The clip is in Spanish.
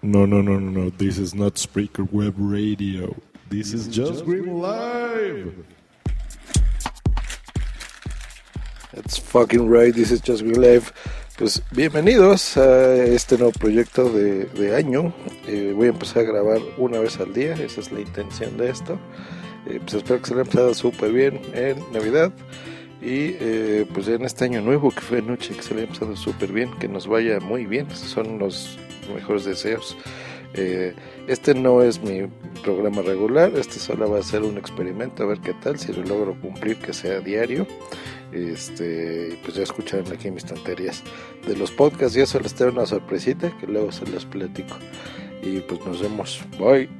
No, no, no, no, no. This is not Spreaker Web Radio. This is just Green Live. It's fucking right, this is Just Green Live. Pues bienvenidos a este nuevo proyecto de, de año. Eh, voy a empezar a grabar una vez al día, esa es la intención de esto. Eh, pues espero que se le haya pasado súper bien en Navidad y eh, pues en este año nuevo que fue anoche, que se le haya pasado súper bien, que nos vaya muy bien. Son los mejores deseos. Eh, este no es mi programa regular, este solo va a ser un experimento a ver qué tal, si lo logro cumplir que sea diario. Este, pues ya escucharon aquí mis tonterías de los podcasts y eso les una sorpresita que luego se los platico. Y pues nos vemos. Bye.